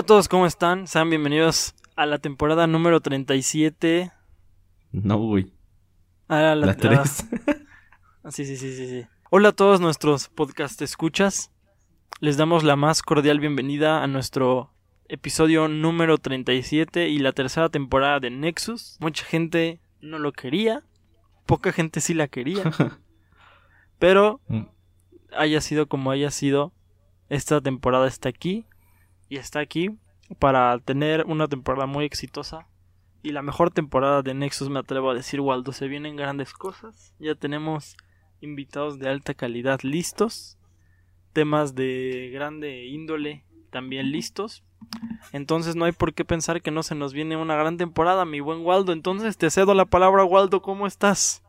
Hola a todos, ¿cómo están? Sean bienvenidos a la temporada número 37. No, güey. Ah, la, La 3. ah, sí, sí, sí, sí, sí. Hola a todos nuestros podcast escuchas. Les damos la más cordial bienvenida a nuestro episodio número 37 y la tercera temporada de Nexus. Mucha gente no lo quería, poca gente sí la quería, pero Mm. haya sido como haya sido, esta temporada está aquí y está aquí para tener una temporada muy exitosa. Y la mejor temporada de Nexus me atrevo a decir Waldo se vienen grandes cosas. Ya tenemos invitados de alta calidad listos temas de grande índole también listos. Entonces no hay por qué pensar que no se nos viene una gran temporada mi buen Waldo. Entonces te cedo la palabra Waldo ¿cómo estás?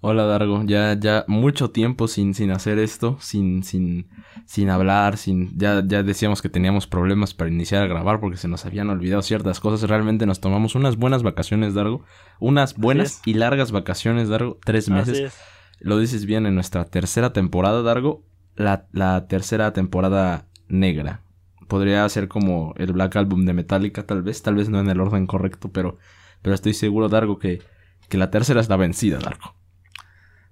Hola, Dargo. Ya, ya mucho tiempo sin, sin hacer esto, sin, sin, sin hablar, sin, ya, ya decíamos que teníamos problemas para iniciar a grabar porque se nos habían olvidado ciertas cosas. Realmente nos tomamos unas buenas vacaciones, Dargo. Unas buenas y largas vacaciones, Dargo. Tres meses. Lo dices bien en nuestra tercera temporada, Dargo. La, la tercera temporada negra. Podría ser como el Black Album de Metallica, tal vez. Tal vez no en el orden correcto, pero, pero estoy seguro, Dargo, que, que la tercera es la vencida, Dargo.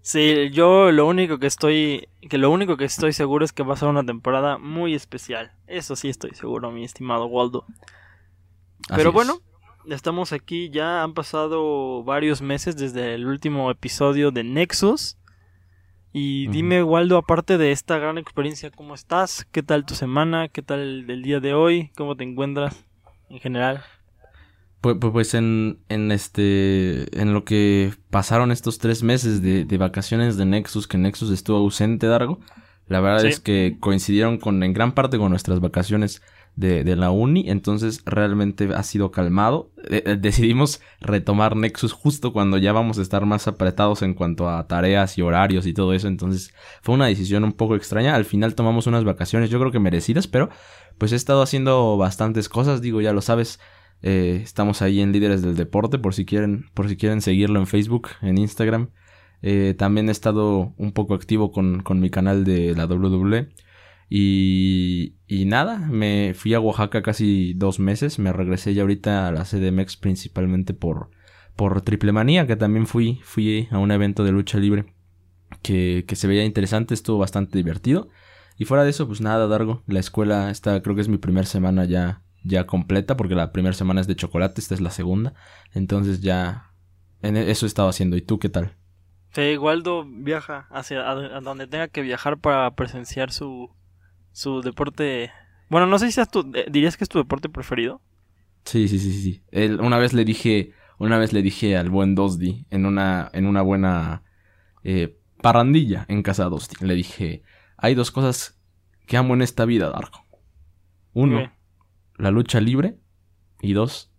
Sí, yo lo único que estoy que lo único que estoy seguro es que va a ser una temporada muy especial. Eso sí estoy seguro, mi estimado Waldo. Así Pero es. bueno, estamos aquí ya han pasado varios meses desde el último episodio de Nexus. Y dime, Waldo, aparte de esta gran experiencia, ¿cómo estás? ¿Qué tal tu semana? ¿Qué tal el día de hoy? ¿Cómo te encuentras en general? Pues, en, en este. En lo que pasaron estos tres meses de, de vacaciones de Nexus, que Nexus estuvo ausente, Dargo. La verdad Sí. es que coincidieron con, en gran parte con nuestras vacaciones de, de la uni. Entonces realmente ha sido calmado. Eh, eh, decidimos retomar Nexus justo cuando ya vamos a estar más apretados en cuanto a tareas y horarios y todo eso. Entonces fue una decisión un poco extraña. Al final tomamos unas vacaciones, yo creo que merecidas, pero pues he estado haciendo bastantes cosas. Digo, ya lo sabes. Eh, estamos ahí en Líderes del Deporte por si quieren, por si quieren seguirlo en Facebook, en Instagram. Eh, también he estado un poco activo con, con mi canal de la WWE. Y, y nada, me fui a Oaxaca casi dos meses. Me regresé ya ahorita a la CDMX principalmente por, por Triple Manía, que también fui, fui a un evento de lucha libre que, que se veía interesante, estuvo bastante divertido. Y fuera de eso, pues nada, Dargo. La escuela, esta creo que es mi primera semana ya, ya completa, porque la primera semana es de chocolate, esta es la segunda. Entonces ya, en e- eso he estado haciendo. ¿Y tú qué tal? Sí, Waldo viaja hacia a, donde tenga que viajar para presenciar su, su deporte. Bueno, no sé si sea tu, eh, dirías que es tu deporte preferido. Sí, sí, sí, sí. Él- una vez le dije, una vez le dije al buen Dosdi en una, en una buena eh, parrandilla en casa de Dosdi. Le dije, hay dos cosas que amo en esta vida, Darko. Uno. La lucha libre. Y dos,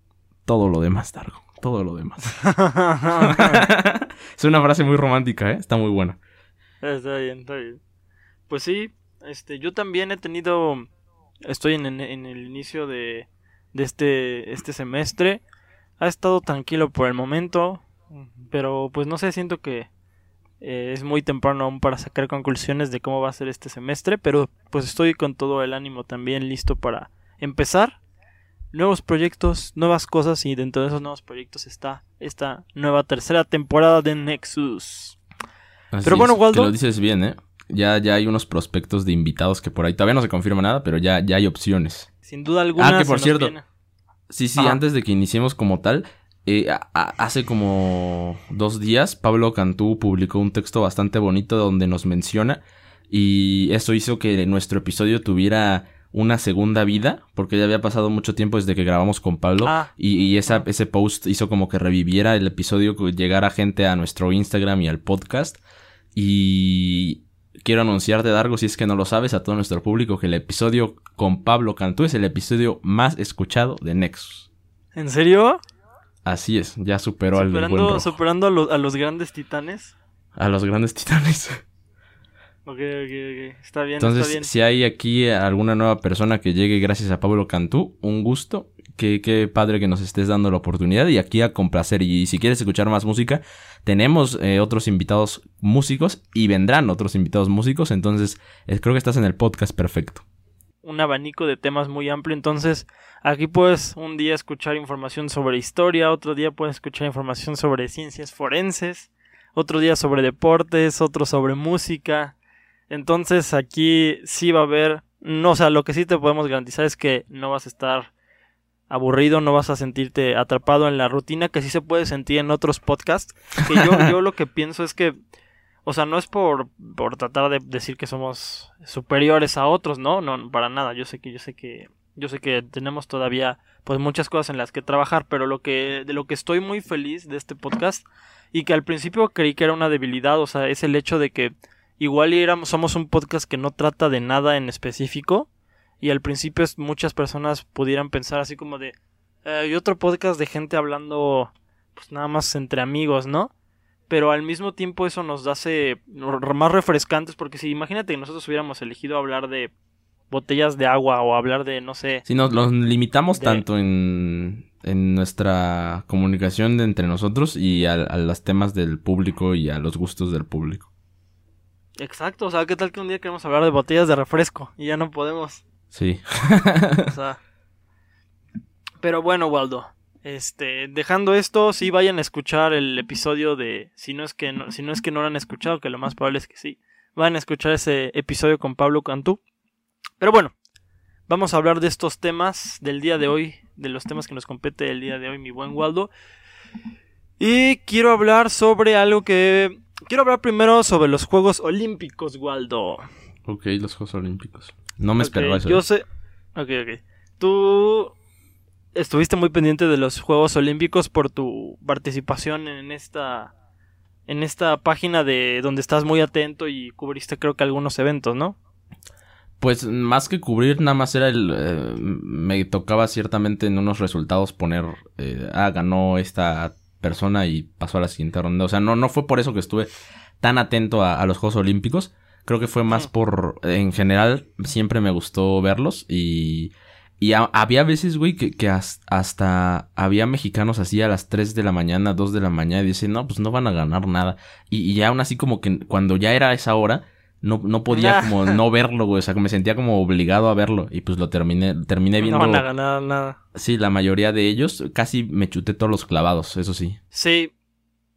todo lo demás, Darko. Todo lo demás. es una frase muy romántica, ¿eh? Está muy buena. está bien, está bien. Pues sí, este, yo también he tenido, estoy en, en- en el inicio de, de este, este semestre. Ha estado tranquilo por el momento, pero pues no sé, siento que eh, es muy temprano aún para sacar conclusiones de cómo va a ser este semestre, pero pues estoy con todo el ánimo también listo para empezar nuevos proyectos, nuevas cosas y dentro de esos nuevos proyectos está esta nueva tercera temporada de Nexus. Así Pero bueno, Waldo- Que lo dices bien, ¿eh? Ya, ya hay unos prospectos de invitados que por ahí todavía no se confirma nada, pero ya, ya hay opciones. Sin duda alguna. Ah, que por cierto, viene. Sí, sí, Ajá. antes de que iniciemos como tal, eh, a- a- hace como dos días Pablo Cantú publicó un texto bastante bonito donde nos menciona y eso hizo que nuestro episodio tuviera una segunda vida, porque ya había pasado mucho tiempo desde que grabamos con Pablo Ah. y, y esa, ese post hizo como que reviviera el episodio, que llegara gente a nuestro Instagram y al podcast y quiero anunciarte, Dargo, si es que no lo sabes, a todo nuestro público, que el episodio con Pablo Cantú es el episodio más escuchado de Nexus. ¿En serio? Así es, ya superó al del buen Superando, rojo. superando a, a los grandes titanes. A los grandes titanes. Ok, ok, ok. Está bien, Entonces, está bien. si hay aquí alguna nueva persona que llegue gracias a Pablo Cantú, un gusto. Qué, qué padre que nos estés dando la oportunidad y aquí a complacer. Y si quieres escuchar más música, tenemos eh, otros invitados músicos y vendrán otros invitados músicos. Entonces, eh, creo que estás en el podcast perfecto. un abanico de temas muy amplio. Entonces, aquí puedes un día escuchar información sobre historia, otro día puedes escuchar información sobre ciencias forenses, otro día sobre deportes, otro sobre música. Entonces, aquí sí va a haber, no, o sea, lo que sí te podemos garantizar es que no vas a estar aburrido, no vas a sentirte atrapado en la rutina que sí se puede sentir en otros podcasts. Que yo, yo lo que pienso es que o sea, no es por, por tratar de decir que somos superiores a otros, ¿no? No, para nada. Yo sé que, yo sé que, yo sé que tenemos todavía, pues, muchas cosas en las que trabajar, pero lo que, de lo que estoy muy feliz de este podcast, y que al principio creí que era una debilidad, o sea, es el hecho de que igual éramos, somos un podcast que no trata de nada en específico, y al principio muchas personas pudieran pensar así como de, eh, otro podcast de gente hablando, pues, nada más entre amigos, ¿no? pero al mismo tiempo eso nos hace más refrescantes porque si imagínate que nosotros hubiéramos elegido hablar de botellas de agua o hablar de no sé si nos, limitamos tanto en, en nuestra comunicación entre nosotros y a, los temas del público y a los gustos del público exacto o sea qué tal que un día queremos hablar de botellas de refresco y ya no podemos sí o sea pero bueno Waldo este, dejando esto, sí vayan a escuchar el episodio de si no es que no, si no es que no lo han escuchado, que lo más probable es que sí. Vayan a escuchar ese episodio con Pablo Cantú. Pero bueno, vamos a hablar de estos temas del día de hoy, de los temas que nos compete el día de hoy, mi buen Waldo. Y quiero hablar sobre algo que quiero hablar primero sobre los Juegos Olímpicos, Waldo. Ok, los Juegos Olímpicos. No me esperaba eso. Yo ¿eh? sé. Ok, ok. Tú estuviste muy pendiente de los Juegos Olímpicos por tu participación en esta en esta página de donde estás muy atento y cubriste creo que algunos eventos, ¿no? Pues más que cubrir, nada más era el... Eh, me tocaba ciertamente en unos resultados poner... Eh, ah, ganó esta persona y pasó a la siguiente ronda. O sea, no, no fue por eso que estuve tan atento a, los Juegos Olímpicos. Creo que fue más por... En general, siempre me gustó verlos y y había veces, güey, que, hasta había mexicanos así a las 3 de la mañana, 2 de la mañana, y dicen, no, pues no van a ganar nada. Y, y aún así como que cuando ya era esa hora, no, no podía como no verlo, güey. O sea, que me sentía como obligado a verlo. Y pues lo terminé, terminé viendo. No van a ganar nada. Sí, la mayoría de ellos. Casi me chuté todos los clavados, eso sí. Sí,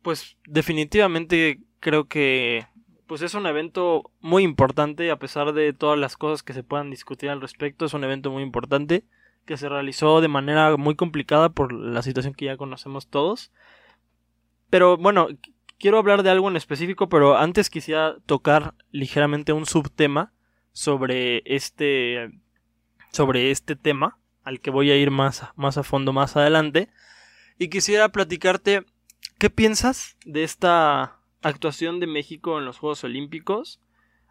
pues definitivamente creo que pues es un evento muy importante, a pesar de todas las cosas que se puedan discutir al respecto, es un evento muy importante que se realizó de manera muy complicada por la situación que ya conocemos todos. Pero bueno, quiero hablar de algo en específico, pero antes quisiera tocar ligeramente un subtema sobre este sobre este tema al que voy a ir más, más a fondo más adelante. Y quisiera platicarte qué piensas de esta actuación de México en los Juegos Olímpicos,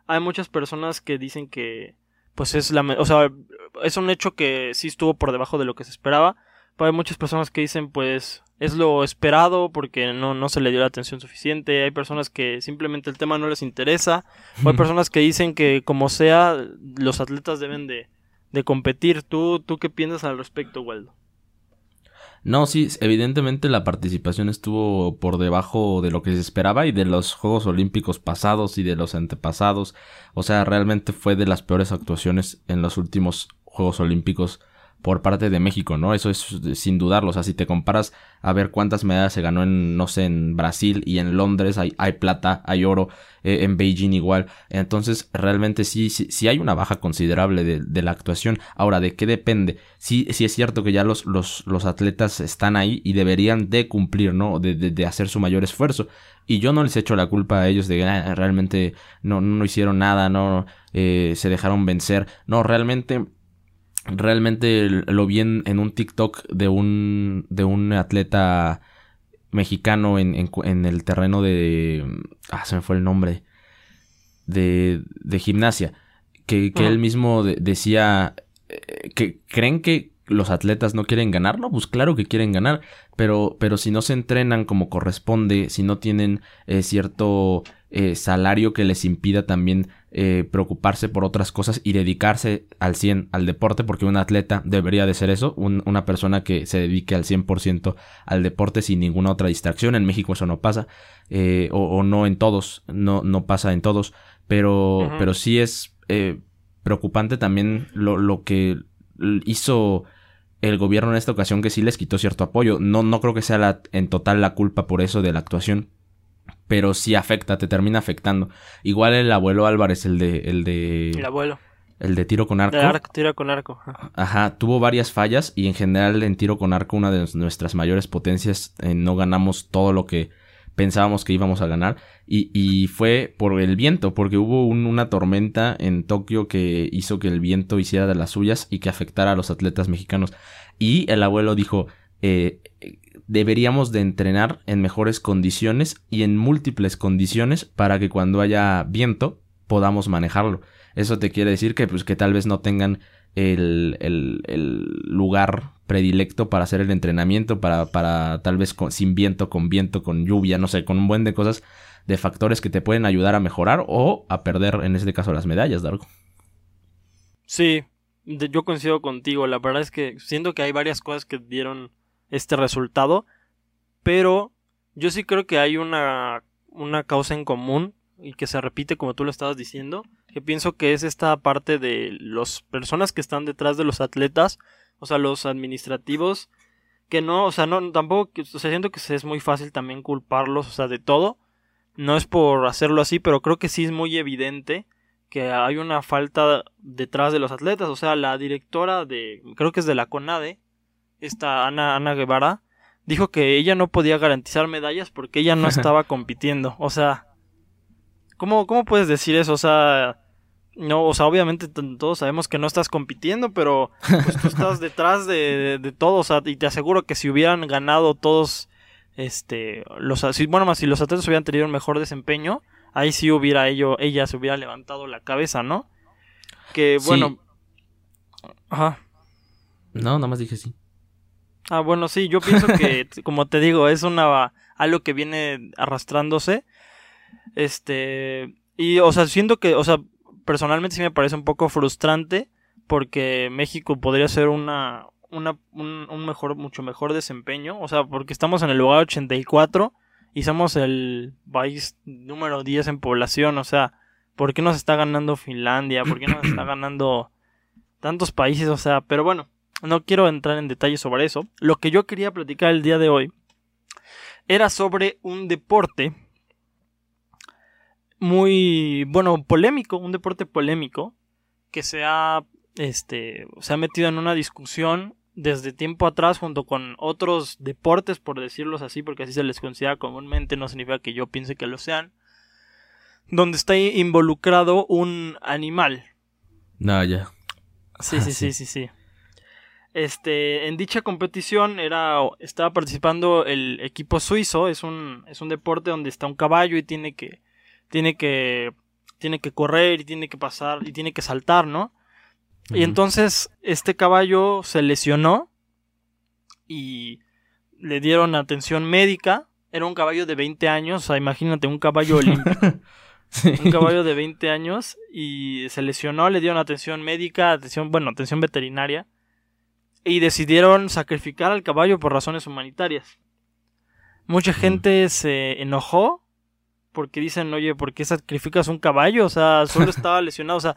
hay muchas personas que dicen que pues es la, o sea, es un hecho que sí estuvo por debajo de lo que se esperaba, pero hay muchas personas que dicen pues es lo esperado porque no, no se le dio la atención suficiente, hay personas que simplemente el tema no les interesa, o hay personas que dicen que como sea los atletas deben de, de competir. ¿Tú, ¿Tú qué piensas al respecto, Waldo? No, sí, evidentemente la participación estuvo por debajo de lo que se esperaba y de los Juegos Olímpicos pasados y de los antepasados. O sea, realmente fue de las peores actuaciones en los últimos Juegos Olímpicos por parte de México, ¿no? Eso es sin dudarlo. O sea, si te comparas a ver cuántas medallas se ganó en, no sé, en Brasil y en Londres, hay, plata, hay oro, eh, en Beijing igual. Entonces, realmente sí, sí, sí hay una baja considerable de, la actuación. Ahora, ¿de qué depende? Sí, sí es cierto que ya los, los, los atletas están ahí y deberían de cumplir, ¿no? De, de, de hacer su mayor esfuerzo. Y yo no les echo la culpa a ellos de que ah, realmente no, no hicieron nada, no eh, se dejaron vencer. No, realmente realmente lo vi en, un TikTok de un, de un atleta mexicano en, en, el terreno de... Ah, se me fue el nombre. De, de gimnasia. Que, que él mismo decía eh, que creen que los atletas no quieren ganar, no, pues claro que quieren ganar, pero, pero si no se entrenan como corresponde, si no tienen eh, cierto eh, salario que les impida también eh, preocuparse por otras cosas y dedicarse al 100 al deporte, porque un atleta debería de ser eso, una persona que se dedique al 100% al deporte sin ninguna otra distracción. En México eso no pasa, o, no en todos, no, no pasa en todos, pero, pero sí es preocupante también lo, lo que hizo el gobierno en esta ocasión que sí les quitó cierto apoyo. No, no creo que sea la, en total la culpa por eso de la actuación. Pero sí afecta, te termina afectando. Igual el abuelo Álvarez, el de. El de. El abuelo. El de tiro con arco. De arco, tiro con arco. Ajá. tuvo varias fallas y en general en tiro con arco una de nuestras mayores potencias eh, no ganamos todo lo que pensábamos que íbamos a ganar y, y fue por el viento, porque hubo una tormenta en Tokio que hizo que el viento hiciera de las suyas y que afectara a los atletas mexicanos. Y el abuelo dijo, eh, deberíamos de entrenar en mejores condiciones y en múltiples condiciones para que cuando haya viento podamos manejarlo. Eso te quiere decir que, pues, que tal vez no tengan el, el, el lugar predilecto para hacer el entrenamiento, para, para tal vez sin viento, con viento, con lluvia, no sé, con un buen de cosas, de factores que te pueden ayudar a mejorar o a perder, en este caso, las medallas, Dargo. Sí, yo coincido contigo. La verdad es que siento que hay varias cosas que dieron este resultado, pero yo sí creo que hay una, una causa en común y que se repite como tú lo estabas diciendo, que pienso que es esta parte de las personas que están detrás de los atletas, o sea, los administrativos, que no, o sea, no, tampoco, o sea, siento que es muy fácil también culparlos, o sea, de todo, no es por hacerlo así, pero creo que sí es muy evidente que hay una falta detrás de los atletas, o sea, la directora de, creo que es de la CONADE, esta Ana, Ana Guevara, dijo que ella no podía garantizar medallas porque ella no estaba compitiendo, o sea, ¿Cómo, ¿Cómo puedes decir eso? O sea, no, o sea, obviamente todos sabemos que no estás compitiendo, pero pues, tú estás detrás de, de, todo, o sea, y te aseguro que si hubieran ganado todos, este, los, si, bueno, más si los atletas hubieran tenido un mejor desempeño, ahí sí hubiera ello, ella se hubiera levantado la cabeza, ¿no? Que bueno, ajá. No, nada más dije sí. Ah, bueno, sí, yo pienso que, como te digo, es una algo que viene arrastrándose este, y, o sea, siento que, o sea, personalmente sí me parece un poco frustrante porque México podría ser una, una un, mejor, mucho mejor desempeño, o sea, porque estamos en el lugar 84 y somos el país número 10 en población, o sea, ¿por qué nos está ganando Finlandia? ¿Por qué nos está ganando tantos países? O sea, pero bueno, no quiero entrar en detalles sobre eso. Lo que yo quería platicar el día de hoy era sobre un deporte muy, bueno, polémico, un deporte polémico que se ha, este, se ha metido en una discusión desde tiempo atrás junto con otros deportes, por decirlos así, porque así se les considera comúnmente, no significa que yo piense que lo sean, donde está involucrado un animal. No, ya. Sí, ah, sí, sí, sí, sí. Este, en dicha competición era, estaba participando el equipo suizo, es un, es un deporte donde está un caballo y tiene que tiene que, tiene que correr y tiene que pasar y tiene que saltar, ¿no? Y entonces este caballo se lesionó y le dieron atención médica. Era un caballo de 20 años, o sea, imagínate un caballo olímpico. Un caballo de 20 años y se lesionó, le dieron atención médica, atención, bueno, atención veterinaria y decidieron sacrificar al caballo por razones humanitarias. Mucha gente se enojó porque dicen, oye, ¿por qué sacrificas un caballo? O sea, solo estaba lesionado, o sea,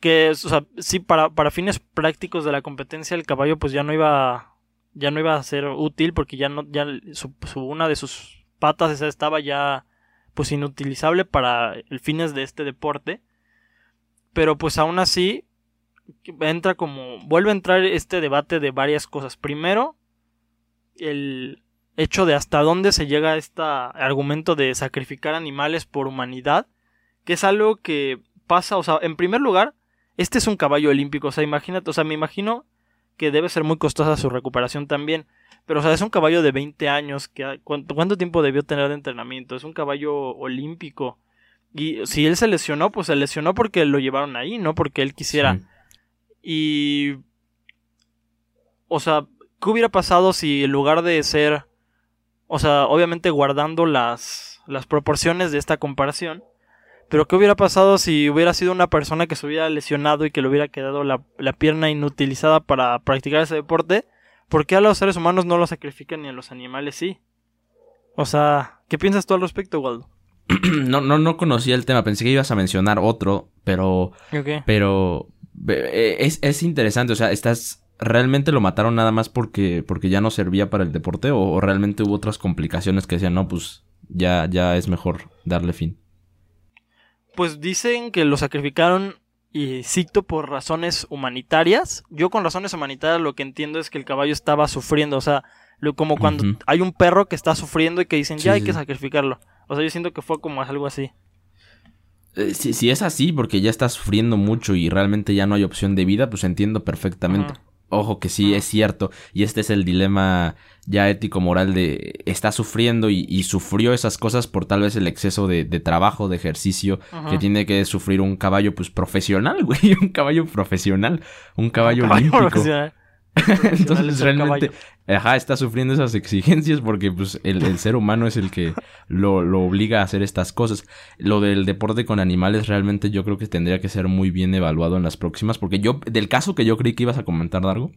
que, o sea, sí, para, para fines prácticos de la competencia el caballo pues ya no iba, ya no iba a ser útil porque ya no, ya su, una de sus patas esa estaba ya pues inutilizable para el fines de este deporte. Pero pues aún así entra como vuelve a entrar este debate de varias cosas. Primero, el hecho de hasta dónde se llega este argumento de sacrificar animales por humanidad, que es algo que pasa, o sea, en primer lugar, este es un caballo olímpico, o sea, imagínate, o sea, me imagino que debe ser muy costosa su recuperación también, pero o sea, es un caballo de 20 años, que, ¿cuánto, ¿cuánto tiempo debió tener de entrenamiento? Es un caballo olímpico. Y si él se lesionó, pues se lesionó porque lo llevaron ahí, no porque él quisiera. Y... O sea, ¿qué hubiera pasado si en lugar de ser o sea, obviamente guardando las, las proporciones de esta comparación. Pero ¿qué hubiera pasado si hubiera sido una persona que se hubiera lesionado y que le hubiera quedado la, pierna inutilizada para practicar ese deporte? ¿Por qué a los seres humanos no lo sacrifican ni a los animales sí? O sea, ¿qué piensas tú al respecto, Waldo? no, no, no conocía el tema. Pensé que ibas a mencionar otro, pero. Pero. eh, Es, es interesante. O sea, estás. ¿Realmente lo mataron nada más porque, porque ya no servía para el deporte? ¿O, o realmente hubo otras complicaciones que decían, no, pues ya, ya es mejor darle fin? Pues dicen que lo sacrificaron y cito por razones humanitarias. Yo con razones humanitarias lo que entiendo es que el caballo estaba sufriendo, o sea, lo- como cuando hay un perro que está sufriendo y que dicen, Sí, ya hay sí. que sacrificarlo. O sea, yo siento que fue como algo así. Eh, si, si es así, porque ya está sufriendo mucho y realmente ya no hay opción de vida, pues entiendo perfectamente. Ojo que sí, es cierto. Y este es el dilema ya ético-moral de está sufriendo y, y sufrió esas cosas por tal vez el exceso de, de trabajo, de ejercicio Ajá. que tiene que sufrir un caballo pues profesional, güey. Un caballo profesional. Un caballo, olímpico. profesional. Es Entonces realmente, ajá, está sufriendo esas exigencias porque pues el, el ser humano es el que lo, lo obliga a hacer estas cosas. Lo del deporte con animales realmente yo creo que tendría que ser muy bien evaluado en las próximas porque yo, del caso que yo creí que ibas a comentar, Dargo,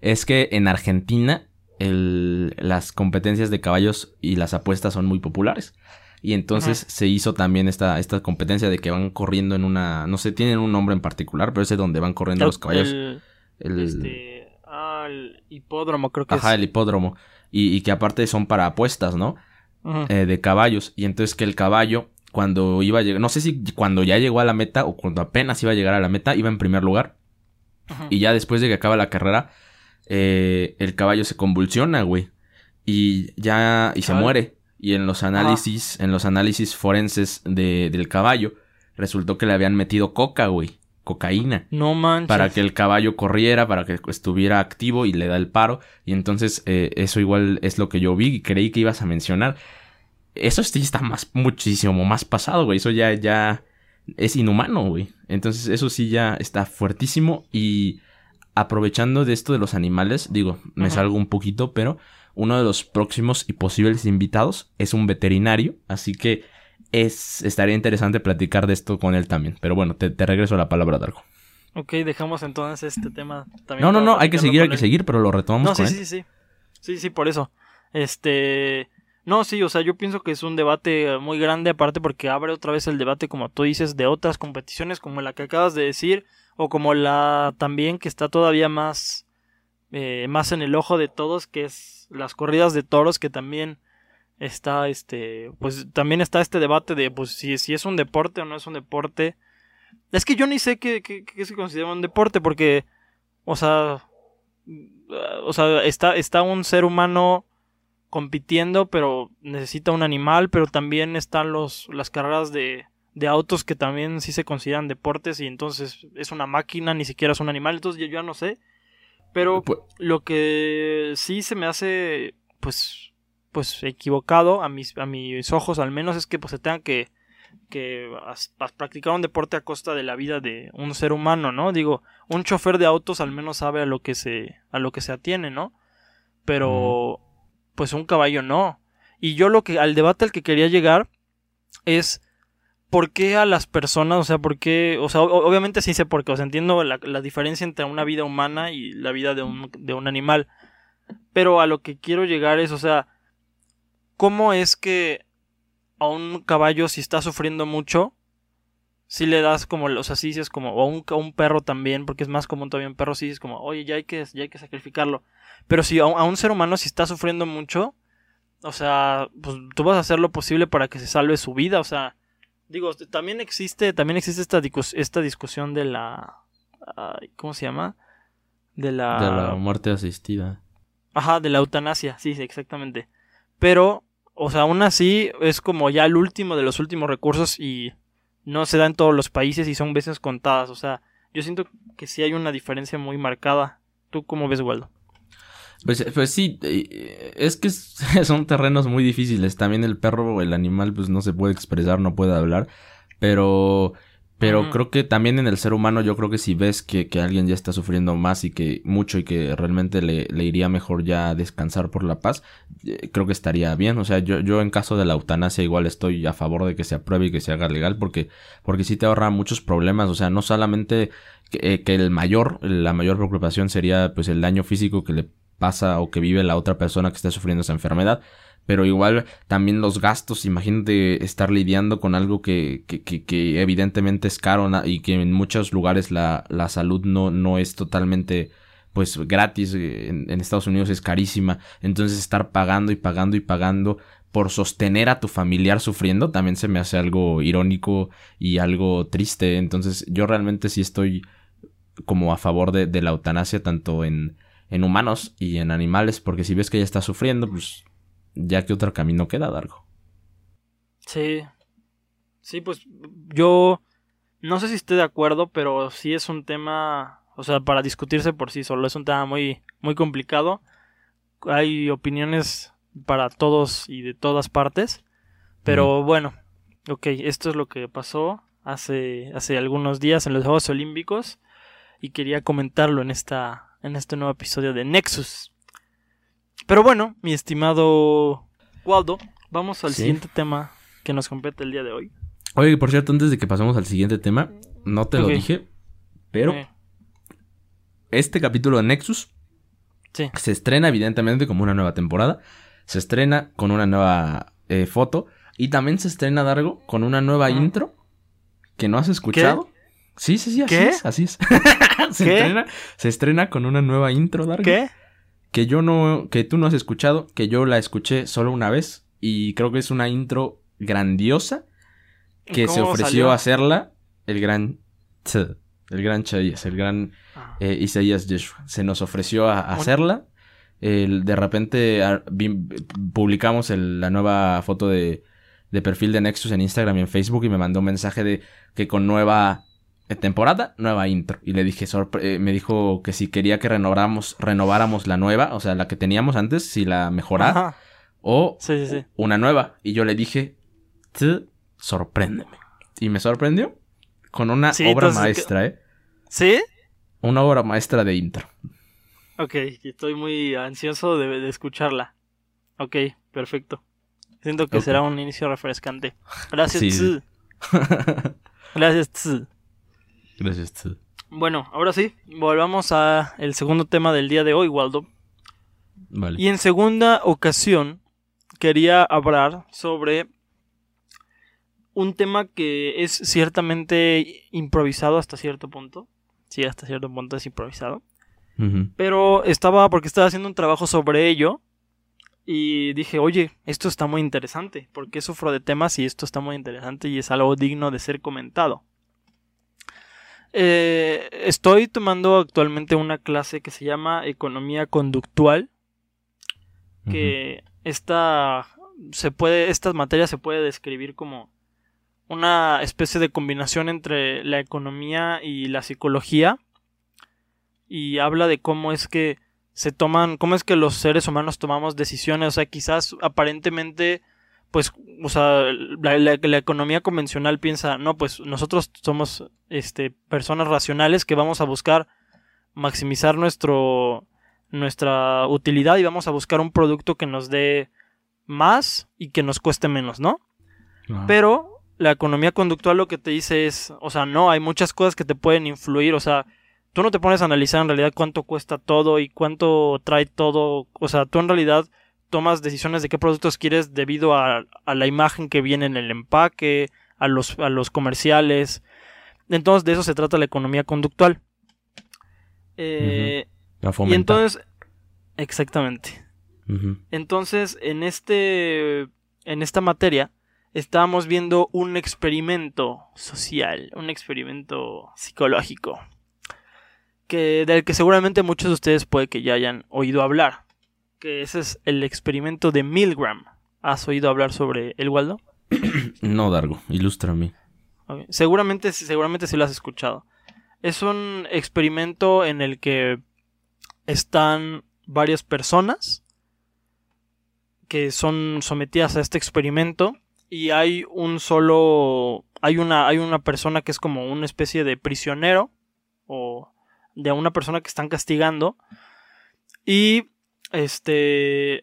es que en Argentina el- las competencias de caballos y las apuestas son muy populares. Y entonces se hizo también esta, esta competencia de que van corriendo en una, no sé, tienen un nombre en particular, pero es de donde van corriendo los caballos. El, El- este, ah, el hipódromo creo que Ajá, es. el hipódromo. Y, y que aparte son para apuestas, ¿no? Eh, de caballos. Y entonces que el caballo, cuando iba a llegar, no sé si cuando ya llegó a la meta o cuando apenas iba a llegar a la meta, iba en primer lugar. Y ya después de que acaba la carrera, eh, el caballo se convulsiona, güey. Y ya, y se muere. Y en los análisis, en los análisis forenses de, del caballo, resultó que le habían metido coca, güey. Cocaína No manches. para que el caballo corriera, para que estuviera activo y le da el paro. Y entonces eh, eso igual es lo que yo vi y creí que ibas a mencionar. Eso sí está más, muchísimo más pasado, güey. Eso ya, ya es inhumano, güey. Entonces eso sí ya está fuertísimo y aprovechando de esto de los animales, digo, me Ajá. salgo un poquito, pero uno de los próximos y posibles invitados es un veterinario, así que es, estaría interesante platicar de esto con él también. Pero bueno, te, te regreso la palabra, Dargo. Ok, dejamos entonces este tema también. No, no, no, hay que seguir, hay que seguir, pero lo retomamos No, sí, con sí, él. sí, sí. Sí, sí, por eso. Este. No, sí, o sea, yo pienso que es un debate muy grande, aparte porque abre otra vez el debate, como tú dices, de otras competiciones, como la que acabas de decir, o como la también que está todavía más, eh, más en el ojo de todos, que es las corridas de toros, que también está, este, pues también está este debate de, pues, si, si es un deporte o no es un deporte. Es que yo ni sé qué, qué, qué se considera un deporte, porque, o sea, o sea, está, está un ser humano compitiendo, pero necesita un animal, pero también están los, las carreras de, de autos que también sí se consideran deportes y entonces es una máquina, ni siquiera es un animal, entonces yo ya no sé. Pero Pu- lo que sí se me hace, pues, pues equivocado a mis, a mis ojos al menos es que pues se tenga que, que as- as- practicar un deporte a costa de la vida de un ser humano, ¿no? Digo, un chofer de autos al menos sabe a lo que se, a lo que se atiene, ¿no? Pero, pues un caballo no. Y yo lo que, al debate al que quería llegar es por qué a las personas, o sea, por qué, o sea, o- obviamente sí sé por qué, o sea, entiendo la, la diferencia entre una vida humana y la vida de un, de un animal. Pero a lo que quiero llegar es, o sea, ¿cómo es que a un caballo si está sufriendo mucho, si le das como, o sea, dices como, o a un, a un perro también, porque es más común todavía un perro, sí dices como, oye, ya hay que, ya hay que sacrificarlo. Pero si a, un- a un ser humano si está sufriendo mucho, o sea, pues tú vas a hacer lo posible para que se salve su vida, o sea, digo, también existe, también existe esta, discus- esta discusión de la, ¿cómo se llama? De la, De la muerte asistida. Ajá, de la eutanasia, sí, sí, exactamente. Pero, o sea, aún así es como ya el último de los últimos recursos y no se da en todos los países y son veces contadas. O sea, yo siento que sí hay una diferencia muy marcada. ¿Tú cómo ves, Waldo? Pues, pues sí, eh, es que son terrenos muy difíciles. También el perro el animal pues no se puede expresar, no puede hablar. Pero, pero creo que también en el ser humano yo creo que si ves que, que alguien ya está sufriendo más y que mucho y que realmente le, le iría mejor ya descansar por la paz, eh, creo que estaría bien. O sea, yo, yo en caso de la eutanasia igual estoy a favor de que se apruebe y que se haga legal porque, porque sí te ahorra muchos problemas. O sea, no solamente que, eh, que el mayor, la mayor preocupación sería pues el daño físico que le pasa o que vive la otra persona que está sufriendo esa enfermedad, pero igual también los gastos, imagínate estar lidiando con algo que, que, que, evidentemente es caro y que en muchos lugares la, la salud no, no es totalmente pues gratis, eh, en, en, Estados Unidos es carísima, entonces estar pagando y pagando y pagando por sostener a tu familiar sufriendo también se me hace algo irónico y algo triste, entonces yo realmente sí estoy como a favor de, de la eutanasia tanto en, en humanos y en animales, porque si ves que ella está sufriendo, pues ya que otro camino queda, Dargo. Sí. Sí, pues yo no sé si estoy de acuerdo, pero sí es un tema, o sea, para discutirse por sí solo, es un tema muy, muy complicado. Hay opiniones para todos y de todas partes, pero bueno, ok, esto es lo que pasó hace, hace algunos días en los Juegos Olímpicos y quería comentarlo en, esta, en este nuevo episodio de Nexus. Pero bueno, mi estimado Waldo, vamos al siguiente tema que nos compete el día de hoy. Oye, por cierto, antes de que pasemos al siguiente tema, no te lo dije, pero este capítulo de Nexus se estrena evidentemente como una nueva temporada, se estrena con una nueva eh, foto y también se estrena Dargo con una nueva intro que no has escuchado. Sí, sí, sí, así es, así es. se, Estrena, se estrena con una nueva intro, Dargo. ¿Qué? Que yo no, que tú no has escuchado, que yo la escuché solo una vez y creo que es una intro grandiosa que se ofreció a hacerla el gran el gran Chayes, el gran ah. eh, Isaías Yeshua. Se nos ofreció a, hacerla. de repente publicamos la nueva foto de, de perfil de Nexus en Instagram y en Facebook y me mandó un mensaje de que con nueva temporada, nueva intro. Y le dije, eh, me dijo que si quería que renováramos, renováramos la nueva, o sea, la que teníamos antes, si la mejorara, o una nueva. Y yo le dije, sorpréndeme. Y me sorprendió con una obra maestra, ¿eh? ¿Sí? Una obra maestra de intro. Ok, estoy muy ansioso de, escucharla. Ok, perfecto. Siento que será un inicio refrescante. Gracias, Gracias, Gracias. Bueno, ahora sí, volvamos a el segundo tema del día de hoy, Waldo. Vale. Y en segunda ocasión quería hablar sobre un tema que es ciertamente improvisado hasta cierto punto. Sí, hasta cierto punto es improvisado. Pero estaba, porque estaba haciendo un trabajo sobre ello. Y dije, oye, esto está muy interesante. porque sufro de temas y esto está muy interesante y es algo digno de ser comentado? Eh, estoy tomando actualmente una clase que se llama Economía Conductual. Que esta se puede, esta materia se puede describir como una especie de combinación entre la economía y la psicología. Y habla de cómo es que se toman, cómo es que los seres humanos tomamos decisiones. O sea, quizás aparentemente pues, o sea, la, economía convencional piensa, no, pues nosotros somos este, personas racionales que vamos a buscar maximizar nuestro, nuestra utilidad y vamos a buscar un producto que nos dé más y que nos cueste menos, ¿no? Pero la economía conductual lo que te dice es, o sea, no, hay muchas cosas que te pueden influir, o sea, tú no te pones a analizar en realidad cuánto cuesta todo y cuánto trae todo, o sea, tú en realidad tomas decisiones de qué productos quieres debido a, la imagen que viene en el empaque, a los, a los comerciales. Entonces de eso se trata la economía conductual. Eh, y entonces, exactamente. Entonces, en este, en esta materia, estábamos viendo un experimento social, un experimento psicológico, que del que seguramente muchos de ustedes puede que ya hayan oído hablar que ese es el experimento de Milgram. ¿Has oído hablar sobre el Waldo? no, Dargo, ilústrame. Okay. Seguramente, seguramente sí lo has escuchado. Es un experimento en el que están varias personas que son sometidas a este experimento y hay un solo hay una hay una persona que es como una especie de prisionero o de una persona que están castigando y este,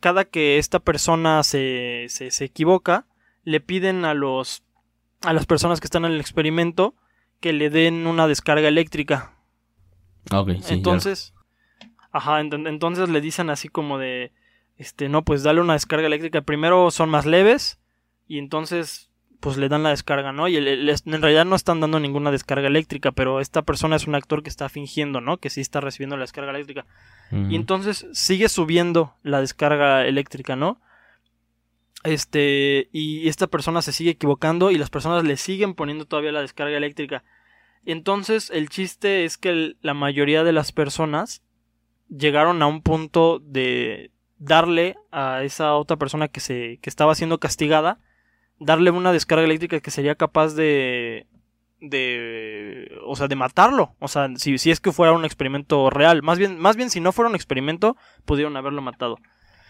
cada que esta persona se, se, equivoca, le piden a los, a las personas que están en el experimento que le den una descarga eléctrica. Ah, ok, sí, entonces, ajá, entonces le dicen así como de, este, no, pues dale una descarga eléctrica. Primero son más leves y entonces pues le dan la descarga, ¿no? Y en realidad no están dando ninguna descarga eléctrica, pero esta persona es un actor que está fingiendo, ¿no? Que sí está recibiendo la descarga eléctrica. Y entonces sigue subiendo la descarga eléctrica, ¿no? Este, y esta persona se sigue equivocando y las personas le siguen poniendo todavía la descarga eléctrica. Entonces, el chiste es que la mayoría de las personas llegaron a un punto de darle a esa otra persona que se que estaba siendo castigada darle una descarga eléctrica que sería capaz de de o sea de matarlo. O sea si, si es que fuera un experimento real. Más bien más bien si no fuera un experimento pudieron haberlo matado.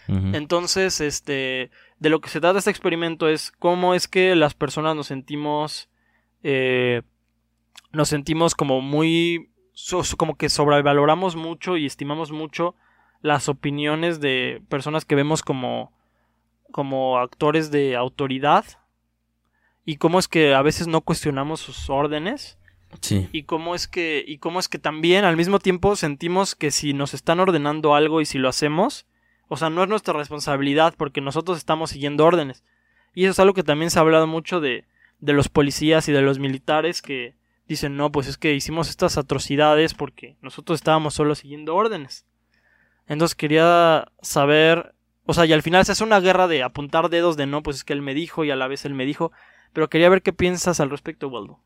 Entonces este de lo que se trata este experimento es cómo es que las personas nos sentimos eh, nos sentimos como muy como que sobrevaloramos mucho y estimamos mucho las opiniones de personas que vemos como como actores de autoridad y cómo es que a veces no cuestionamos sus órdenes. Sí. Y cómo es que y cómo es que también al mismo tiempo sentimos que si nos están ordenando algo y si lo hacemos, o sea, no es nuestra responsabilidad porque nosotros estamos siguiendo órdenes. Y eso es algo que también se ha hablado mucho de de los policías y de los militares que dicen, "No, pues es que hicimos estas atrocidades porque nosotros estábamos solo siguiendo órdenes." Entonces quería saber o sea, y al final se hace una guerra de apuntar dedos de no, pues es que él me dijo y a la vez él me dijo. Pero quería ver qué piensas al respecto, Waldo.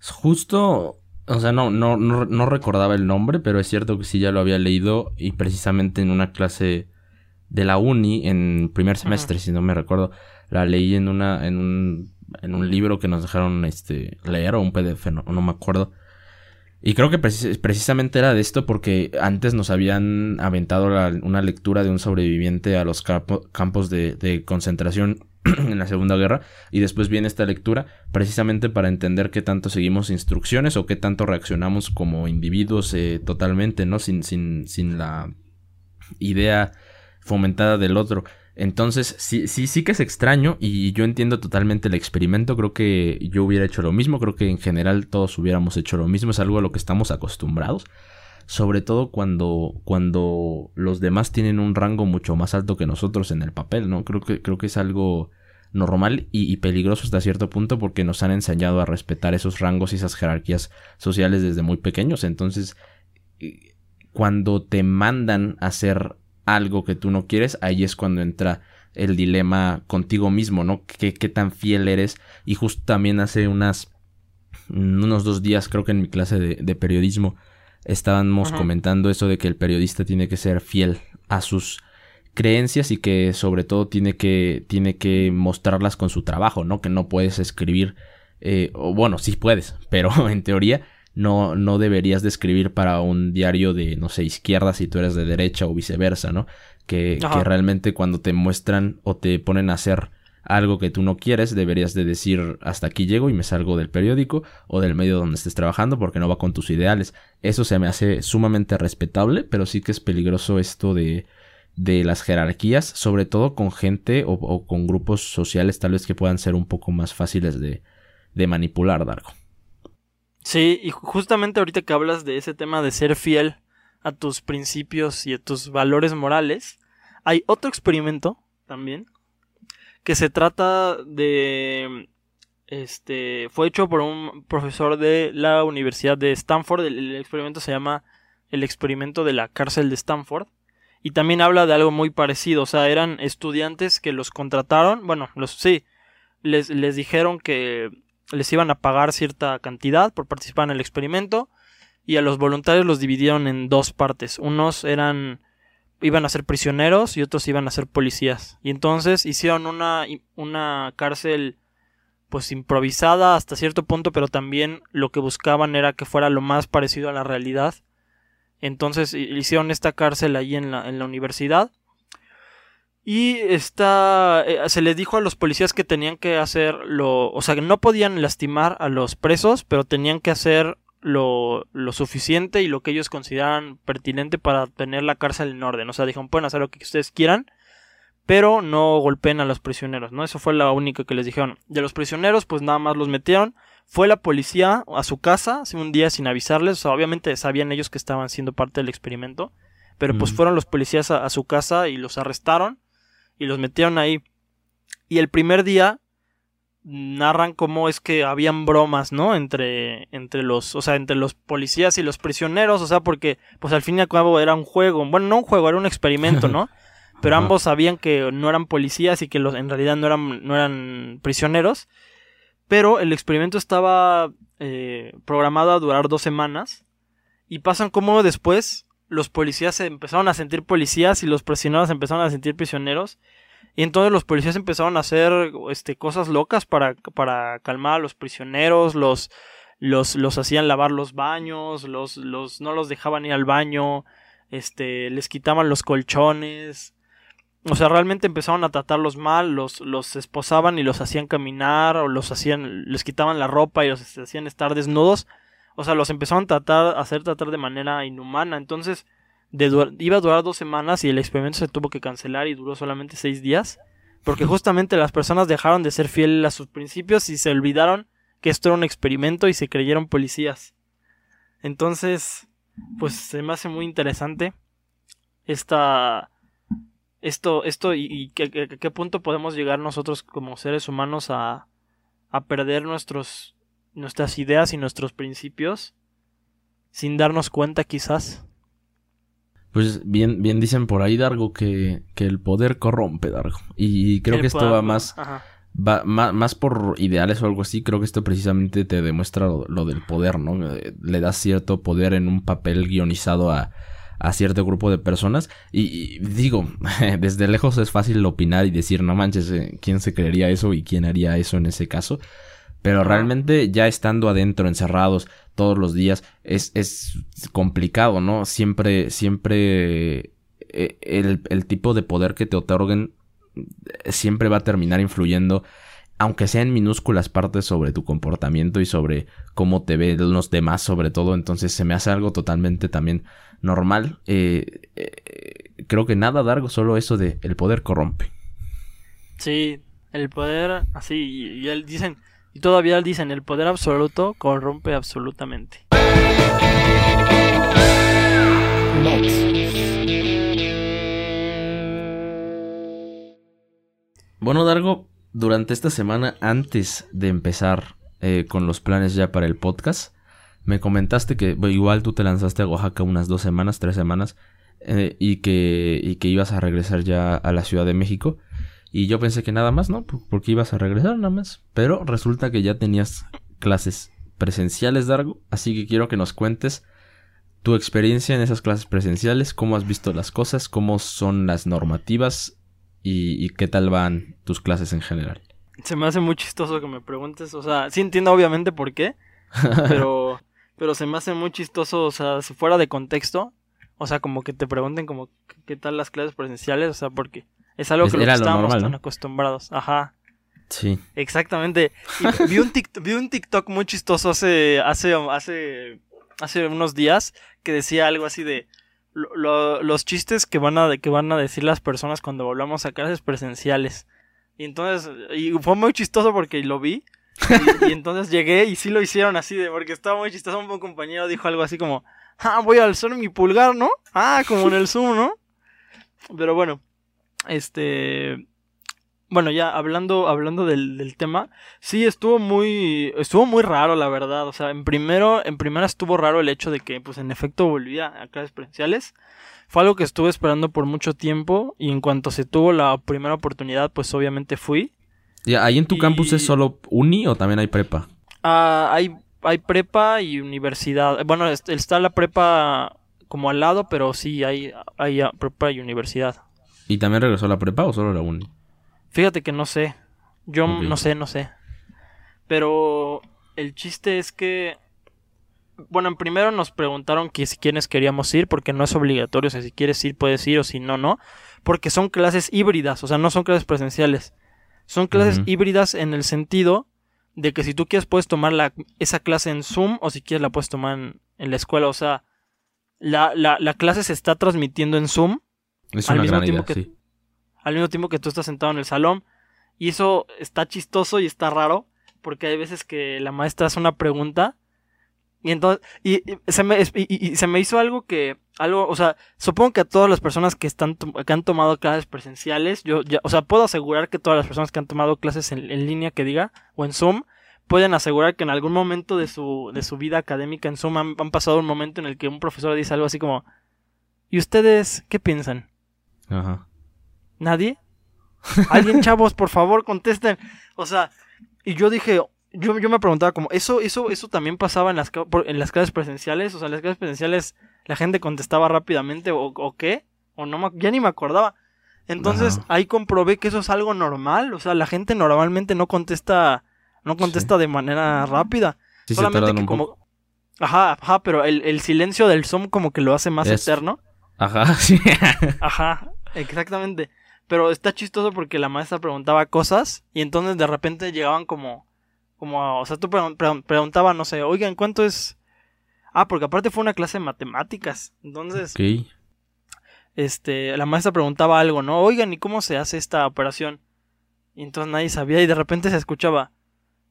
Justo, o sea, no, no, no, recordaba el nombre, pero es cierto que sí ya lo había leído y precisamente en una clase de la uni en primer semestre, si no me recuerdo, la leí en una, en un, en un libro que nos dejaron este leer o un PDF, no, no me acuerdo. Y creo que precisamente era de esto porque antes nos habían aventado una lectura de un sobreviviente a los campos de, concentración en la Segunda Guerra y después viene esta lectura precisamente para entender qué tanto seguimos instrucciones o qué tanto reaccionamos como individuos eh, totalmente, ¿no? Sin, sin, sin la idea fomentada del otro. Entonces, sí, sí, sí que es extraño y yo entiendo totalmente el experimento. Creo que yo hubiera hecho lo mismo. Creo que en general todos hubiéramos hecho lo mismo. Es algo a lo que estamos acostumbrados. Sobre todo cuando, cuando los demás tienen un rango mucho más alto que nosotros en el papel, ¿no? Creo que, creo que es algo normal y, y, peligroso hasta cierto punto porque nos han enseñado a respetar esos rangos y esas jerarquías sociales desde muy pequeños. Entonces, eh, cuando te mandan a hacer algo que tú no quieres, ahí es cuando entra el dilema contigo mismo, ¿no? ¿Qué, qué tan fiel eres? Y justo también hace unas, unos dos días, creo que en mi clase de, periodismo, estábamos comentando eso de que el periodista tiene que ser fiel a sus creencias y que sobre todo tiene que, tiene que mostrarlas con su trabajo, ¿no? Que no puedes escribir, eh, o bueno, sí puedes, pero en teoría no, no deberías de escribir para un diario de, no sé, izquierda si tú eres de derecha o viceversa, ¿no? Que, que realmente cuando te muestran o te ponen a hacer algo que tú no quieres, deberías de decir hasta aquí llego y me salgo del periódico o del medio donde estés trabajando porque no va con tus ideales. Eso se me hace sumamente respetable, pero sí que es peligroso esto de, de las jerarquías, sobre todo con gente o, o, con grupos sociales tal vez que puedan ser un poco más fáciles de, de manipular, Dargo. Sí, y justamente ahorita que hablas de ese tema de ser fiel a tus principios y a tus valores morales, hay otro experimento también que se trata de este fue hecho por un profesor de la Universidad de Stanford, el, el, experimento se llama el experimento de la cárcel de Stanford y también habla de algo muy parecido, o sea, eran estudiantes que los contrataron, bueno, los sí, les, les dijeron que les iban a pagar cierta cantidad por participar en el experimento y a los voluntarios los dividieron en dos partes. Unos eran iban a ser prisioneros y otros iban a ser policías. Y entonces hicieron una, una cárcel pues improvisada hasta cierto punto, pero también lo que buscaban era que fuera lo más parecido a la realidad. Entonces hicieron esta cárcel allí en la, en la universidad y está, eh, se les dijo a los policías que tenían que hacer lo, o sea, que no podían lastimar a los presos, pero tenían que hacer lo, lo suficiente y lo que ellos consideraran pertinente para tener la cárcel en orden. O sea, dijeron, pueden hacer lo que ustedes quieran, pero no golpeen a los prisioneros, ¿no? Eso fue la única que les dijeron. De los prisioneros, pues nada más los metieron. Fue la policía a su casa un día sin avisarles. O sea, obviamente sabían ellos que estaban siendo parte del experimento Pero pues Mm. fueron los policías a, a su casa y los arrestaron y los metieron ahí. Y el primer día narran cómo es que habían bromas, ¿no? Entre, entre los, o sea, entre los policías y los prisioneros, o sea, porque pues al fin y al cabo era un juego, bueno, no un juego, era un experimento, ¿no? Pero ambos sabían que no eran policías y que los, en realidad no eran, no eran prisioneros. Pero el experimento estaba eh, programado a durar dos semanas. Y pasan como después los policías se empezaron a sentir policías y los prisioneros empezaron a sentir prisioneros. Y entonces los policías empezaron a hacer este, cosas locas para, para calmar a los prisioneros, los, los, los hacían lavar los baños, los, los, no los dejaban ir al baño, este, les quitaban los colchones. O sea, realmente empezaron a tratarlos mal, los, los esposaban y los hacían caminar, o los hacían, les quitaban la ropa y los hacían estar desnudos. O sea, los empezaron a tratar, a hacer tratar de manera inhumana. Entonces, de iba a durar dos semanas y el experimento se tuvo que cancelar y duró solamente seis días. Porque justamente las personas dejaron de ser fieles a sus principios y se olvidaron que esto era un experimento y se creyeron policías. Entonces, pues se me hace muy interesante esta esto esto y, y que- que- que- qué punto podemos llegar nosotros como seres humanos a, a perder nuestros nuestras ideas y nuestros principios sin darnos cuenta quizás. Pues bien, bien dicen por ahí, Dargo, que, que el poder corrompe, Dargo. Y creo El que esto poder- va más, va ma- más, por ideales o algo así. Creo que esto precisamente te demuestra lo, lo del poder, ¿no? Eh, Le das cierto poder en un papel guionizado a, a cierto grupo de personas. Y, y digo, desde lejos es fácil opinar y decir, no manches, eh, ¿quién se creería eso y quién haría eso en ese caso? Pero realmente ya estando adentro, encerrados todos los días, es, es complicado, ¿no? Siempre, siempre eh, el, el tipo de poder que te otorguen eh, siempre va a terminar influyendo, aunque sea en minúsculas partes sobre tu comportamiento y sobre cómo te ven los demás sobre todo. Entonces se me hace algo totalmente también normal. Eh, eh, creo que nada largo, solo eso de el poder corrompe. Sí, el poder, así, y, y él dicen, y todavía dicen, el poder absoluto corrompe absolutamente. Bueno, Dargo, durante esta semana, antes de empezar eh, con los planes ya para el podcast, me comentaste que igual tú te lanzaste a Oaxaca unas dos semanas, tres semanas, eh, y, que, y que ibas a regresar ya a la Ciudad de México. Y yo pensé que nada más, ¿no? Por- Porque ibas a regresar nada más. Pero resulta que ya tenías clases presenciales, Dargo. Así que quiero que nos cuentes tu experiencia en esas clases presenciales, cómo has visto las cosas, cómo son las normativas y, y qué tal van tus clases en general. Se me hace muy chistoso que me preguntes, o sea, sí entiendo obviamente por qué, pero, pero se me hace muy chistoso, o sea, si fuera de contexto, o sea, como que te pregunten como qué tal las clases presenciales, o sea, porque es algo que lo que lo estábamos normal, tan ¿no? acostumbrados, ajá. Sí. Exactamente. Y vi un TikTok, vi un TikTok muy chistoso hace, hace, hace, hace unos días que decía algo así de lo- lo- los chistes que van a que van a decir las personas cuando volvamos a clases presenciales. Y entonces, y fue muy chistoso porque lo vi. Y, y entonces llegué y sí lo hicieron así de porque estaba muy chistoso. Un compañero dijo algo así como, ah, voy a alzar mi pulgar, ¿no? Ah, como en el Zoom, ¿no? Pero bueno, este, bueno, ya hablando, hablando del, del tema, sí estuvo muy, estuvo muy raro, la verdad. O sea, en primero, en primera estuvo raro el hecho de que, pues, en efecto volvía a clases presenciales. Fue algo que estuve esperando por mucho tiempo y en cuanto se tuvo la primera oportunidad, pues obviamente fui. ¿Y ahí en tu Y- campus es solo uni o también hay prepa? Ah, hay, hay prepa y universidad. Bueno, est- está la prepa como al lado, pero sí hay, hay prepa y universidad. ¿Y también regresó la prepa o solo la uni? Fíjate que no sé. Yo no sé, no sé. Pero el chiste es que. Bueno, en primero nos preguntaron que si quienes queríamos ir, porque no es obligatorio. O sea, si quieres ir, puedes ir, o si no, no. Porque son clases híbridas, o sea, no son clases presenciales. Son clases híbridas en el sentido de que si tú quieres, puedes tomar la, esa clase en Zoom, o si quieres, la puedes tomar en, en la escuela. O sea, la, la, la clase se está transmitiendo en Zoom Es Al una mismo gran tiempo idea, que- sí. al mismo tiempo que tú estás sentado en el salón. Y eso está chistoso y está raro, porque hay veces que la maestra hace una pregunta Y entonces, y, se me, y, se me hizo algo que, algo, o sea, supongo que a todas las personas que están, que han tomado clases presenciales, yo ya, o sea, puedo asegurar que todas las personas que han tomado clases en, línea que diga, o en Zoom, pueden asegurar que en algún momento de su, de su vida académica en Zoom han, han pasado un momento en el que un profesor dice algo así como, ¿y ustedes qué piensan? Ajá. ¿Nadie? Alguien, chavos, por favor, contesten. O sea, y yo dije, yo, yo me preguntaba como, ¿eso, eso, eso también pasaba en las, en las clases presenciales? O sea, en las clases presenciales la gente contestaba rápidamente o, o qué? O no, ya ni me acordaba. Entonces ahí comprobé que eso es algo normal. O sea, la gente normalmente no contesta, no contesta de manera rápida. Solamente que como... Ajá, ajá, pero el, el, silencio del Zoom como que lo hace más eterno. Ajá, sí. ajá, exactamente. Pero está chistoso porque la maestra preguntaba cosas y entonces de repente llegaban como, como, o sea, tú preguntabas, no sé, oigan, ¿cuánto es? Ah, porque aparte fue una clase de matemáticas. Entonces, este, la maestra preguntaba algo, ¿no? Oigan, ¿y cómo se hace esta operación? Y entonces nadie sabía y de repente se escuchaba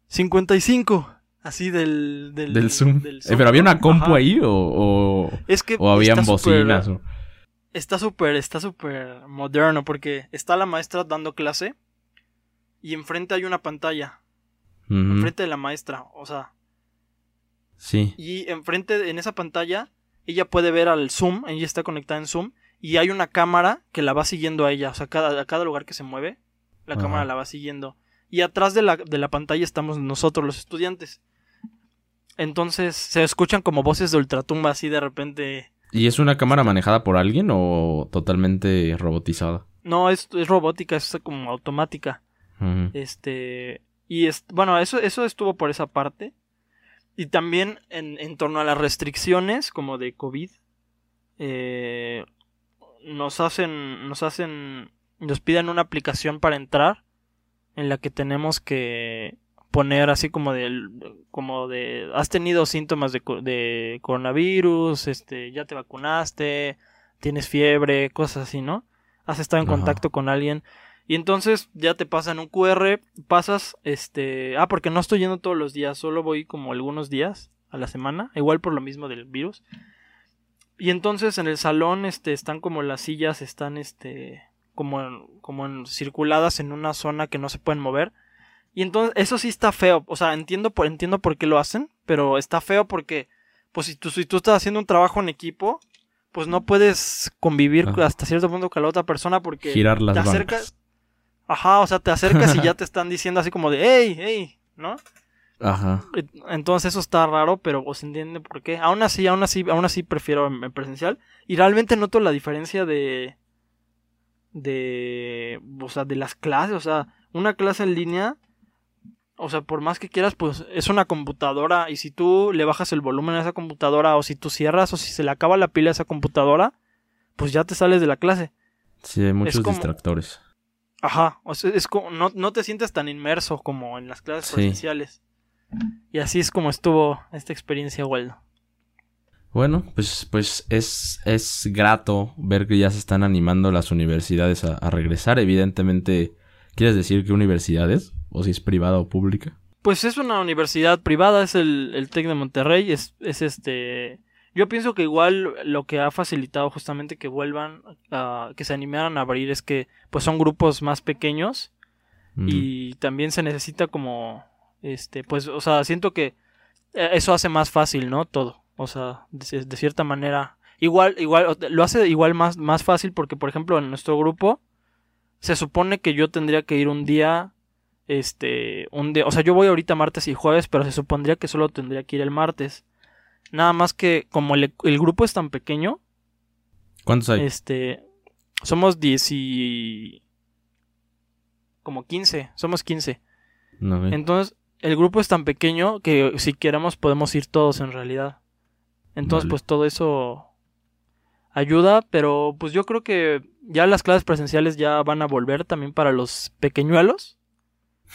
55. Así del, del, Zoom. Eh, pero había una compu ahí o, o, es que o habían bocinas. o está súper, está súper moderno porque está la maestra dando clase y enfrente hay una pantalla. Enfrente de la maestra, o sea. Sí. Y enfrente, en esa pantalla, ella puede ver al Zoom, ella está conectada en Zoom, y hay una cámara que la va siguiendo a ella, o sea, cada, a cada lugar que se mueve, la cámara la va siguiendo. Y atrás de la, de la pantalla estamos nosotros, los estudiantes. Entonces se escuchan como voces de ultratumba así de repente ¿Y es una cámara manejada por alguien o totalmente robotizada? No, es, es robótica, es como automática. Este. Y es, bueno, eso, eso estuvo por esa parte. Y también en, en torno a las restricciones, como de COVID. Eh, nos hacen. Nos hacen. Nos piden una aplicación para entrar. En la que tenemos que poner así como de, como de, has tenido síntomas de, de coronavirus, este, ya te vacunaste, tienes fiebre, cosas así, ¿no? Has estado en contacto con alguien. Y entonces ya te pasan un QR, pasas, este, ah, porque no estoy yendo todos los días, solo voy como algunos días a la semana, igual por lo mismo del virus. Y entonces en el salón, este, están como las sillas, están, este, como, como en, circuladas en una zona que no se pueden mover. Y entonces, eso sí está feo. O sea, entiendo por, entiendo por qué lo hacen, pero está feo porque, pues, si tú, si tú estás haciendo un trabajo en equipo, pues no puedes convivir hasta cierto punto con la otra persona porque Girar las te acercas. Ajá, o sea, te acercas y ya te están diciendo así como de, hey, hey, ¿no? Ajá. Entonces eso está raro, pero pues entiende por qué. Aún así, aún así, aún así prefiero en presencial. Y realmente noto la diferencia de. de. o sea, de las clases. O sea, una clase en línea o sea, por más que quieras, pues es una computadora y si tú le bajas el volumen a esa computadora o si tú cierras o si se le acaba la pila a esa computadora, pues ya te sales de la clase. Sí, hay muchos distractores. Ajá, o sea, es como, no, no, te sientes tan inmerso como en las clases presenciales. Y así es como estuvo esta experiencia, Waldo. Bueno, pues, pues es, es grato ver que ya se están animando las universidades a, a regresar. Evidentemente, ¿quieres decir qué universidades? O si es privada o pública? Pues es una universidad privada, es el, el TEC de Monterrey, es, es este... Yo pienso que igual lo que ha facilitado justamente que vuelvan, a, que se animaran a abrir es que pues son grupos más pequeños y también se necesita como, este, pues, o sea, siento que eh, eso hace más fácil, ¿no? Todo, o sea, de, de cierta manera, igual, igual, lo hace igual más, más fácil porque, por ejemplo, en nuestro grupo se supone que yo tendría que ir un día este, un día, o sea, yo voy ahorita martes y jueves, pero se supondría que solo tendría que ir el martes. Nada más que como el, grupo es tan pequeño. ¿Cuántos hay? Este, somos 10 y... como 15, somos 15. Entonces, el grupo es tan pequeño que si queremos podemos ir todos en realidad. Entonces, pues todo eso ayuda, pero pues yo creo que ya las clases presenciales ya van a volver también para los pequeñuelos.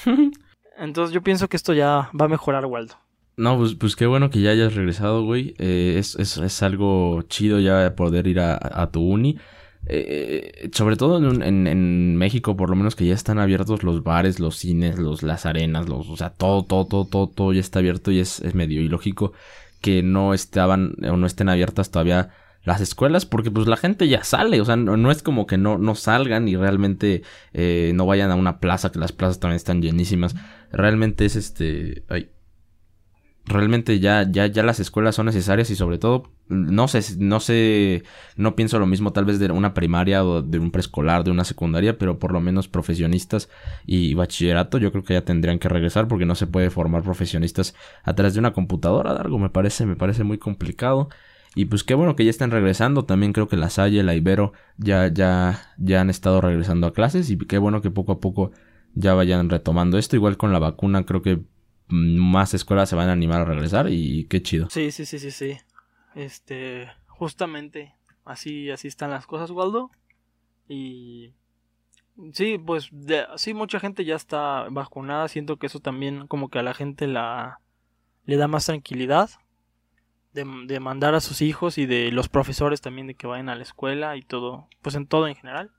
Entonces yo pienso que esto ya va a mejorar, Waldo. No, pues, pues qué bueno que ya hayas regresado, güey. Eh, es, es, es, algo chido ya poder ir a, tu uni. Eh, sobre todo en, en, en, México, por lo menos que ya están abiertos los bares, los cines, los, las arenas, los, o sea, todo, todo, todo, todo, todo ya está abierto y es, es medio ilógico que no estaban o no estén abiertas todavía las escuelas porque pues la gente ya sale, o sea, no, es como que no, no salgan y realmente eh, no vayan a una plaza, que las plazas también están llenísimas. Realmente es este... Realmente ya, ya, ya las escuelas son necesarias y sobre todo, no sé, no sé, no pienso lo mismo tal vez de una primaria o de un preescolar, de una secundaria, pero por lo menos profesionistas y bachillerato yo creo que ya tendrían que regresar porque no se puede formar profesionistas a través de una computadora, algo me parece, me parece muy complicado. Y pues qué bueno que ya estén regresando. También creo que la Salle, la Ibero ya, ya, ya han estado regresando a clases. Y qué bueno que poco a poco ya vayan retomando esto. Igual con la vacuna, creo que más escuelas se van a animar a regresar y qué chido. Sí, sí, sí, sí, sí. Este, justamente así, así están las cosas, Waldo. Y sí, pues de, sí, mucha gente ya está vacunada. Siento que eso también como que a la gente la le da más tranquilidad de, de mandar a sus hijos y de los profesores también de que vayan a la escuela y todo, pues en todo en general.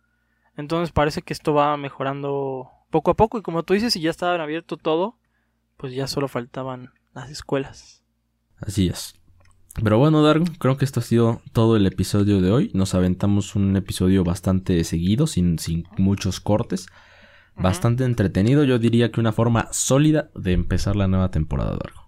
Entonces parece que esto va mejorando poco a poco y como tú dices, si ya estaba abierto todo, pues ya solo faltaban las escuelas. Así es. Pero bueno, Dargo, creo que esto ha sido todo el episodio de hoy. Nos aventamos un episodio bastante seguido, sin, sin muchos cortes. Bastante entretenido, yo diría que una forma sólida de empezar la nueva temporada, Dargo.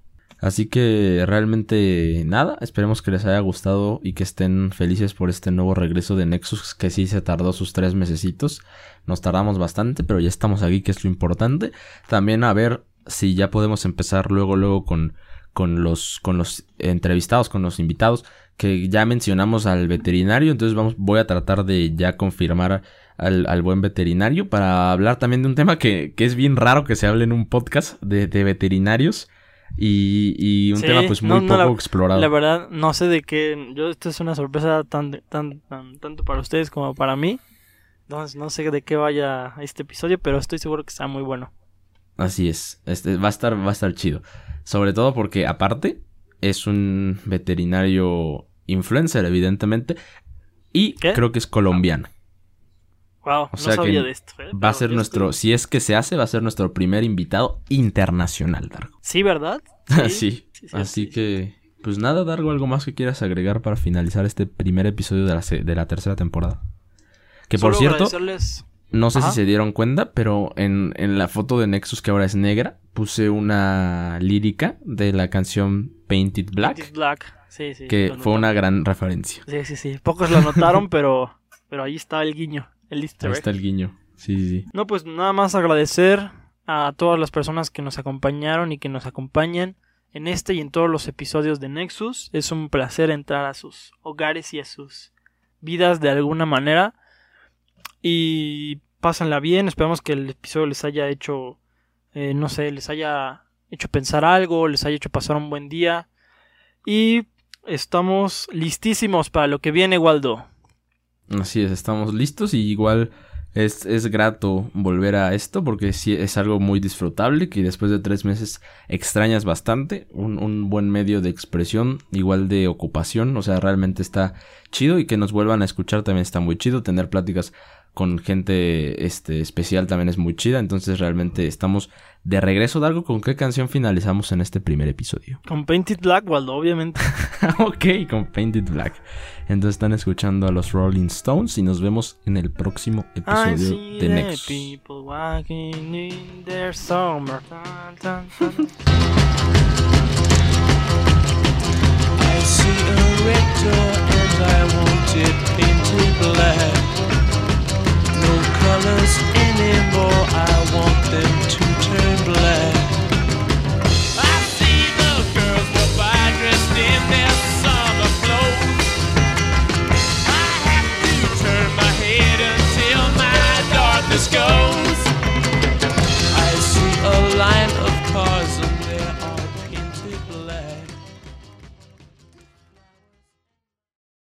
Así que realmente nada, esperemos que les haya gustado y que estén felices por este nuevo regreso de Nexus, que sí se tardó sus tres mesecitos. Nos tardamos bastante, pero ya estamos aquí, que es lo importante. También a ver si ya podemos empezar luego, luego con, con los, con los entrevistados, con los invitados, que ya mencionamos al veterinario, entonces vamos, voy a tratar de ya confirmar al, al buen veterinario para hablar también de un tema que, que, es bien raro que se hable en un podcast de, de veterinarios. Y, y un tema pues muy poco explorado. La verdad, no sé de qué. Yo, esto es una sorpresa tan, tan, tan, tanto para ustedes como para mí. Entonces, no sé de qué vaya este episodio, pero estoy seguro que está muy bueno. Así es. Este va a estar, va a estar chido. Sobre todo porque, aparte, es un veterinario influencer, evidentemente. Y creo que es colombiano. Wow, no sabía de esto. ¿eh? Va a ser nuestro, si es que se hace, va a ser nuestro primer invitado internacional, Dargo. Sí, ¿verdad? Sí. Así que, pues nada, Dargo, ¿algo más que quieras agregar para finalizar este primer episodio de la, de la tercera temporada? Que por cierto, no sé si se dieron cuenta, pero en, en, la foto de Nexus, que ahora es negra, puse una lírica de la canción Painted Black. Painted Black, sí, sí. Que fue una gran referencia. Sí, sí, sí. Pocos lo notaron, pero, pero ahí está el guiño, el easter Ahí está el guiño, sí, sí, sí. No, pues nada más agradecer a todas las personas que nos acompañaron y que nos acompañan en este y en todos los episodios de Nexus. Es un placer entrar a sus hogares y a sus vidas de alguna manera. Y pásenla bien. Esperamos que el episodio les haya hecho, eh, no sé, les haya hecho pensar algo, les haya hecho pasar un buen día. Y estamos listísimos para lo que viene, Waldo. Así es, estamos listos y igual es, es, grato volver a esto porque sí es algo muy disfrutable que después de tres meses extrañas bastante. Un, un, buen medio de expresión, igual de ocupación, o sea, realmente está chido y que nos vuelvan a escuchar también está muy chido. Tener pláticas con gente este, especial también es muy chida. Entonces realmente estamos de regreso, Dargo. ¿Con qué canción finalizamos en este primer episodio? Con Painted Black, Waldo, obviamente. ok, con Painted Black. Entonces están escuchando a los Rolling Stones y nos vemos en el próximo episodio de Nexus. I see a red door I want it black. colors anymore. I want them to turn black. I see the girls go by dressed in their summer clothes. I have to turn my head until my darkness goes.